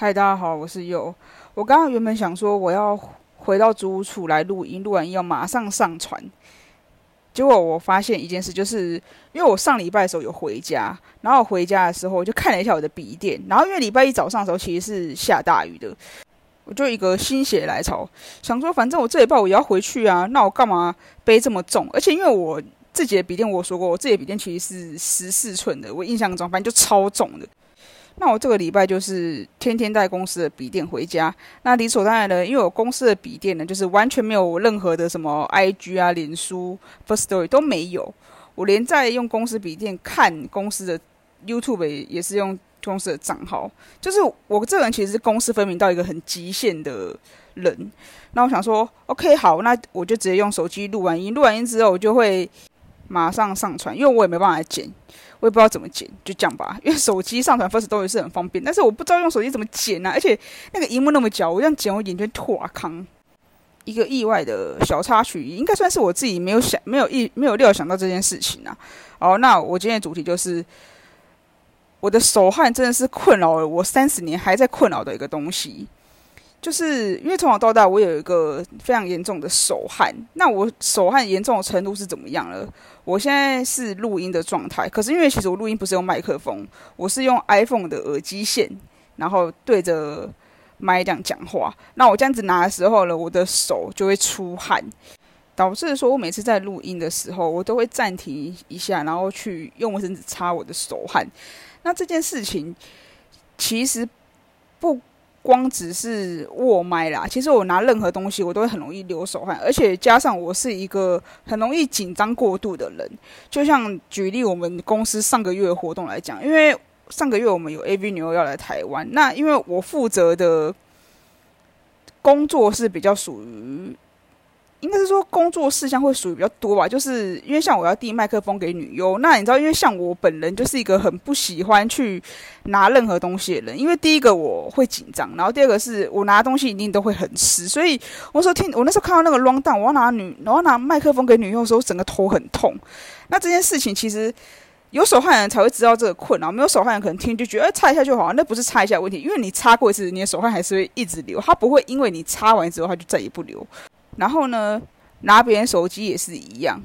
嗨，大家好，我是佑。我刚刚原本想说我要回到租屋处来录音，录完音要马上上传。结果我发现一件事，就是因为我上礼拜的时候有回家，然后回家的时候我就看了一下我的笔电，然后因为礼拜一早上的时候其实是下大雨的，我就一个心血来潮，想说反正我这礼拜我也要回去啊，那我干嘛背这么重？而且因为我自己的笔电，我说过我自己的笔电其实是十四寸的，我印象中反正就超重的。那我这个礼拜就是天天带公司的笔电回家，那理所当然的，因为我公司的笔电呢，就是完全没有任何的什么 IG 啊、脸书、First Story 都没有，我连在用公司笔电看公司的 YouTube 也是用公司的账号，就是我这个人其实是公私分明到一个很极限的人。那我想说，OK，好，那我就直接用手机录完音，录完音之后我就会马上上传，因为我也没办法剪。我也不知道怎么剪，就这样吧。因为手机上传 First 都是很方便，但是我不知道用手机怎么剪啊。而且那个荧幕那么小，我这样剪我眼睛拓康。一个意外的小插曲，应该算是我自己没有想、没有意、没有料想到这件事情啊。哦，那我今天的主题就是我的手汗真的是困扰了我三十年还在困扰的一个东西。就是因为从小到大，我有一个非常严重的手汗。那我手汗严重的程度是怎么样了？我现在是录音的状态，可是因为其实我录音不是用麦克风，我是用 iPhone 的耳机线，然后对着麦这样讲话。那我这样子拿的时候呢，我的手就会出汗，导致说我每次在录音的时候，我都会暂停一下，然后去用卫生纸擦我的手汗。那这件事情其实不。光只是握麦啦，其实我拿任何东西我都会很容易流手汗，而且加上我是一个很容易紧张过度的人。就像举例我们公司上个月的活动来讲，因为上个月我们有 AV 女优要来台湾，那因为我负责的工作是比较属于。说工作事项会属于比较多吧，就是因为像我要递麦克风给女优，那你知道，因为像我本人就是一个很不喜欢去拿任何东西的人，因为第一个我会紧张，然后第二个是我拿东西一定都会很湿，所以我说听我那时候看到那个 run down，我要拿女我要拿麦克风给女优的时候，整个头很痛。那这件事情其实有手汗的人才会知道这个困扰，没有手汗的人可能听就觉得哎擦一下就好，那不是擦一下问题，因为你擦过一次，你的手汗还是会一直流，它不会因为你擦完之后它就再也不流。然后呢，拿别人手机也是一样。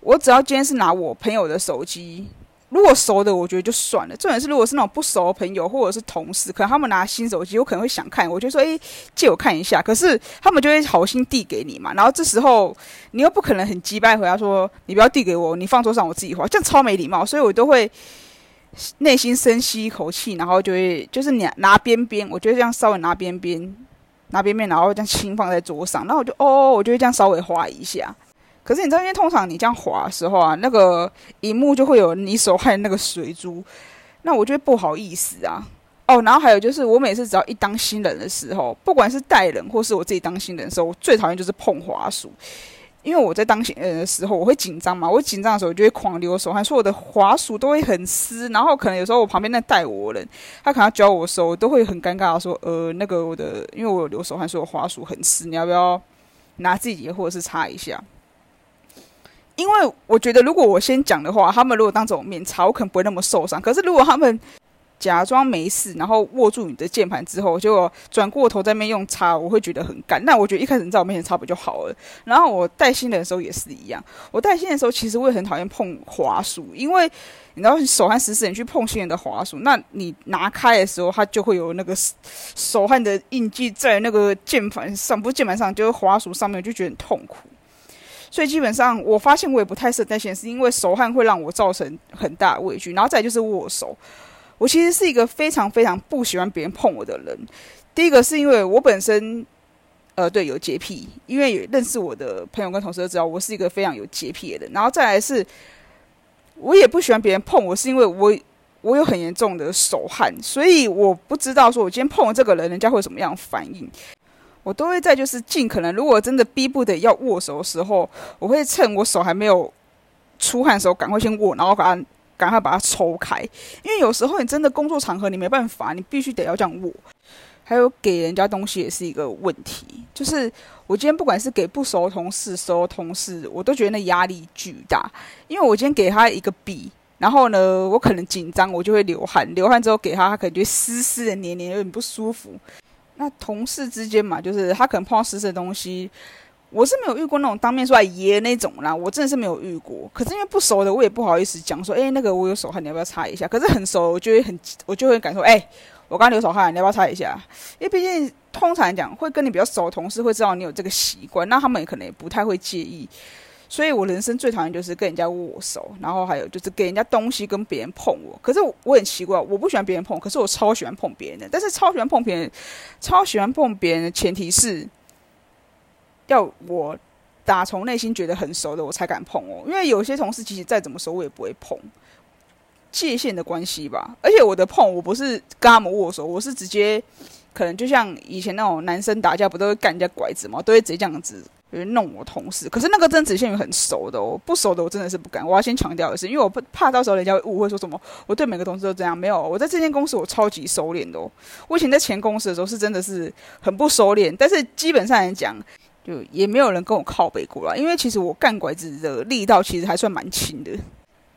我只要今天是拿我朋友的手机，如果熟的，我觉得就算了。重点是，如果是那种不熟的朋友或者是同事，可能他们拿新手机，我可能会想看，我就说：“诶，借我看一下。”可是他们就会好心递给你嘛。然后这时候你又不可能很击败回答说：“你不要递给我，你放桌上，我自己划。”这样超没礼貌。所以我都会内心深吸一口气，然后就会就是拿拿边边，我觉得这样稍微拿边边。拿边面，然后这样轻放在桌上，然后我就哦，我就会这样稍微滑一下。可是你知道，因为通常你这样滑的时候啊，那个荧幕就会有你手汗那个水珠，那我觉得不好意思啊。哦，然后还有就是，我每次只要一当新人的时候，不管是带人或是我自己当新人的时候，我最讨厌就是碰滑鼠。因为我在当新人的时候，我会紧张嘛，我紧张的时候就会狂流手汗，所以我的滑鼠都会很湿。然后可能有时候我旁边那带我人，他可能教我的时候，我都会很尴尬的说：“呃，那个我的，因为我有流手汗，所以我滑鼠很湿，你要不要拿自己或者是擦一下？”因为我觉得如果我先讲的话，他们如果当着我面擦，我可能不会那么受伤。可是如果他们假装没事，然后握住你的键盘之后，结果转过头在那边用擦，我会觉得很干。那我觉得一开始你在我面前擦不就好了？然后我带新人的时候也是一样。我带新的时候，其实我也很讨厌碰滑鼠，因为你知道手汗湿湿，你去碰新人的滑鼠，那你拿开的时候，它就会有那个手汗的印记在那个键盘上，不是键盘上，就是滑鼠上面，就觉得很痛苦。所以基本上，我发现我也不太适合带新，是因为手汗会让我造成很大的畏惧。然后再就是握手。我其实是一个非常非常不喜欢别人碰我的人。第一个是因为我本身，呃，对，有洁癖，因为认识我的朋友跟同事都知道我是一个非常有洁癖的人。然后再来是，我也不喜欢别人碰我，是因为我我有很严重的手汗，所以我不知道说我今天碰了这个人，人家会什么样的反应。我都会在就是尽可能，如果真的逼不得要握手的时候，我会趁我手还没有出汗的时候，赶快先握，然后把它。赶快把它抽开，因为有时候你真的工作场合你没办法，你必须得要这样握。还有给人家东西也是一个问题，就是我今天不管是给不熟同事、熟同事，我都觉得那压力巨大。因为我今天给他一个笔，然后呢，我可能紧张，我就会流汗，流汗之后给他，他可能就湿湿的、黏黏，有点不舒服。那同事之间嘛，就是他可能碰到湿湿的东西，我是没有遇过那种当面说来噎那种啦，我真的是没有遇过。可是因为不熟的，我也不好意思讲说，哎，那个我有手汗，你要不要擦一下？可是很熟，我就会很，我就会感受，哎，我刚流手汗，你要不要擦一下？因为毕竟通常来讲，会跟你比较熟的同事会知道你有这个习惯，那他们可能也不太会介意。所以我人生最讨厌就是跟人家握手，然后还有就是给人家东西跟别人碰我。可是我很奇怪，我不喜欢别人碰，可是我超喜欢碰别人的。但是超喜欢碰别人，超喜欢碰别人的前提是要我打从内心觉得很熟的我才敢碰哦。因为有些同事其实再怎么熟我也不会碰，界限的关系吧。而且我的碰我不是跟他们握手，我是直接可能就像以前那种男生打架不都会干人家拐子吗？都会直接这样子。有人弄我同事，可是那个真只限于很熟的哦，不熟的我真的是不敢。我要先强调的是，因为我不怕到时候人家误会说什么，我对每个同事都这样。没有，我在这间公司我超级收敛的。我以前在前公司的时候是真的是很不收敛，但是基本上来讲，就也没有人跟我靠背过来。因为其实我干拐子的力道其实还算蛮轻的。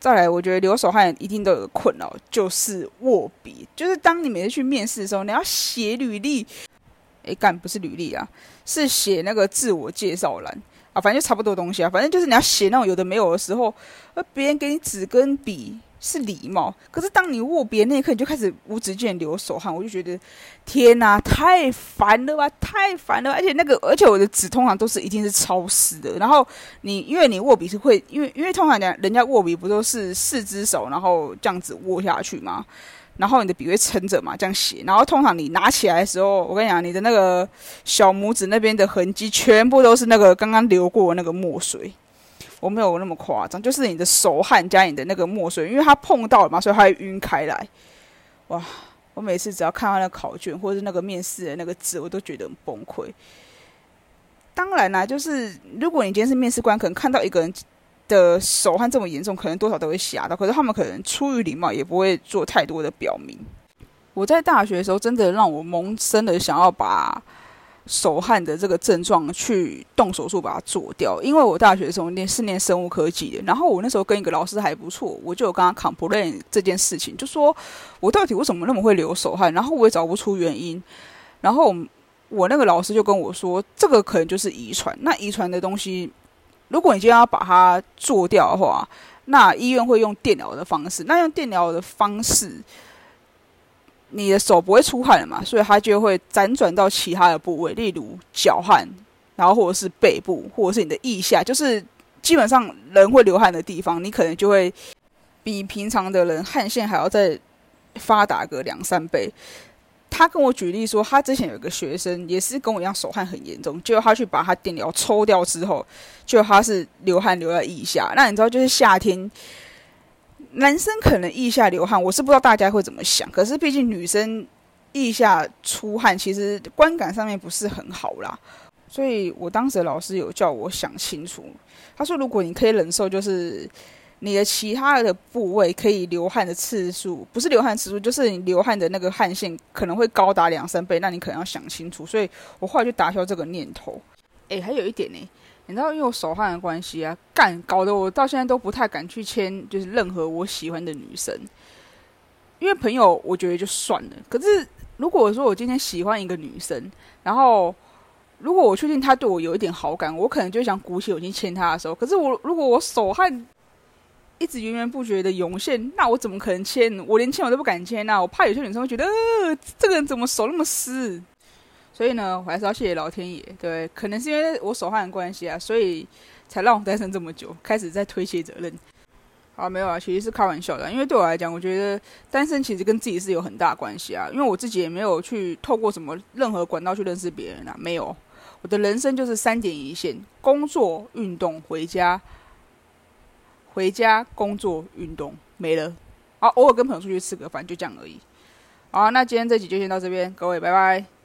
再来，我觉得留守汉一定都有个困扰，就是握笔。就是当你每次去面试的时候，你要写履历。哎，干不是履历啊，是写那个自我介绍栏啊，反正就差不多东西啊，反正就是你要写那种有的没有的时候，而别人给你纸跟笔是礼貌，可是当你握别人那一刻，你就开始无止境流手汗，我就觉得天哪，太烦了吧，太烦了，而且那个，而且我的纸通常都是一定是超湿的，然后你因为你握笔是会，因为因为通常讲人家握笔不都是四只手，然后这样子握下去吗？然后你的笔会撑着嘛，这样写。然后通常你拿起来的时候，我跟你讲，你的那个小拇指那边的痕迹全部都是那个刚刚流过那个墨水。我没有那么夸张，就是你的手汗加你的那个墨水，因为它碰到了嘛，所以它会晕开来。哇！我每次只要看到那考卷或者是那个面试的那个字，我都觉得很崩溃。当然啦，就是如果你今天是面试官，可能看到一个人。的手汗这么严重，可能多少都会吓到。可是他们可能出于礼貌，也不会做太多的表明。我在大学的时候，真的让我萌生了想要把手汗的这个症状去动手术把它做掉。因为我大学的时候念是念生物科技的，然后我那时候跟一个老师还不错，我就有跟他 complain 这件事情，就说我到底为什么那么会流手汗，然后我也找不出原因。然后我那个老师就跟我说，这个可能就是遗传。那遗传的东西。如果你今天要把它做掉的话，那医院会用电疗的方式。那用电疗的方式，你的手不会出汗了嘛？所以它就会辗转到其他的部位，例如脚汗，然后或者是背部，或者是你的腋下，就是基本上人会流汗的地方，你可能就会比平常的人汗腺还要再发达个两三倍。他跟我举例说，他之前有一个学生也是跟我一样手汗很严重，结果他去把他电疗抽掉之后，就他是流汗流在腋下。那你知道，就是夏天男生可能腋下流汗，我是不知道大家会怎么想。可是毕竟女生腋下出汗，其实观感上面不是很好啦。所以我当时老师有叫我想清楚，他说如果你可以忍受，就是。你的其他的部位可以流汗的次数，不是流汗次数，就是你流汗的那个汗腺可能会高达两三倍，那你可能要想清楚。所以我后来就打消这个念头。诶，还有一点呢，你知道，因为我手汗的关系啊，干搞得我到现在都不太敢去牵，就是任何我喜欢的女生。因为朋友，我觉得就算了。可是如果说我今天喜欢一个女生，然后如果我确定她对我有一点好感，我可能就想鼓起勇气牵她的时候。可是我如果我手汗，一直源源不绝的涌现，那我怎么可能签？我连签我都不敢签呐，我怕有些女生会觉得，呃，这个人怎么手那么湿？所以呢，我还是要谢谢老天爷，对，可能是因为我手汗的关系啊，所以才让我单身这么久，开始在推卸责任。好，没有啊，其实是开玩笑的，因为对我来讲，我觉得单身其实跟自己是有很大关系啊，因为我自己也没有去透过什么任何管道去认识别人啊，没有，我的人生就是三点一线：工作、运动、回家。回家工作运动没了，好，偶尔跟朋友出去吃个饭，就这样而已。好，那今天这集就先到这边，各位拜拜。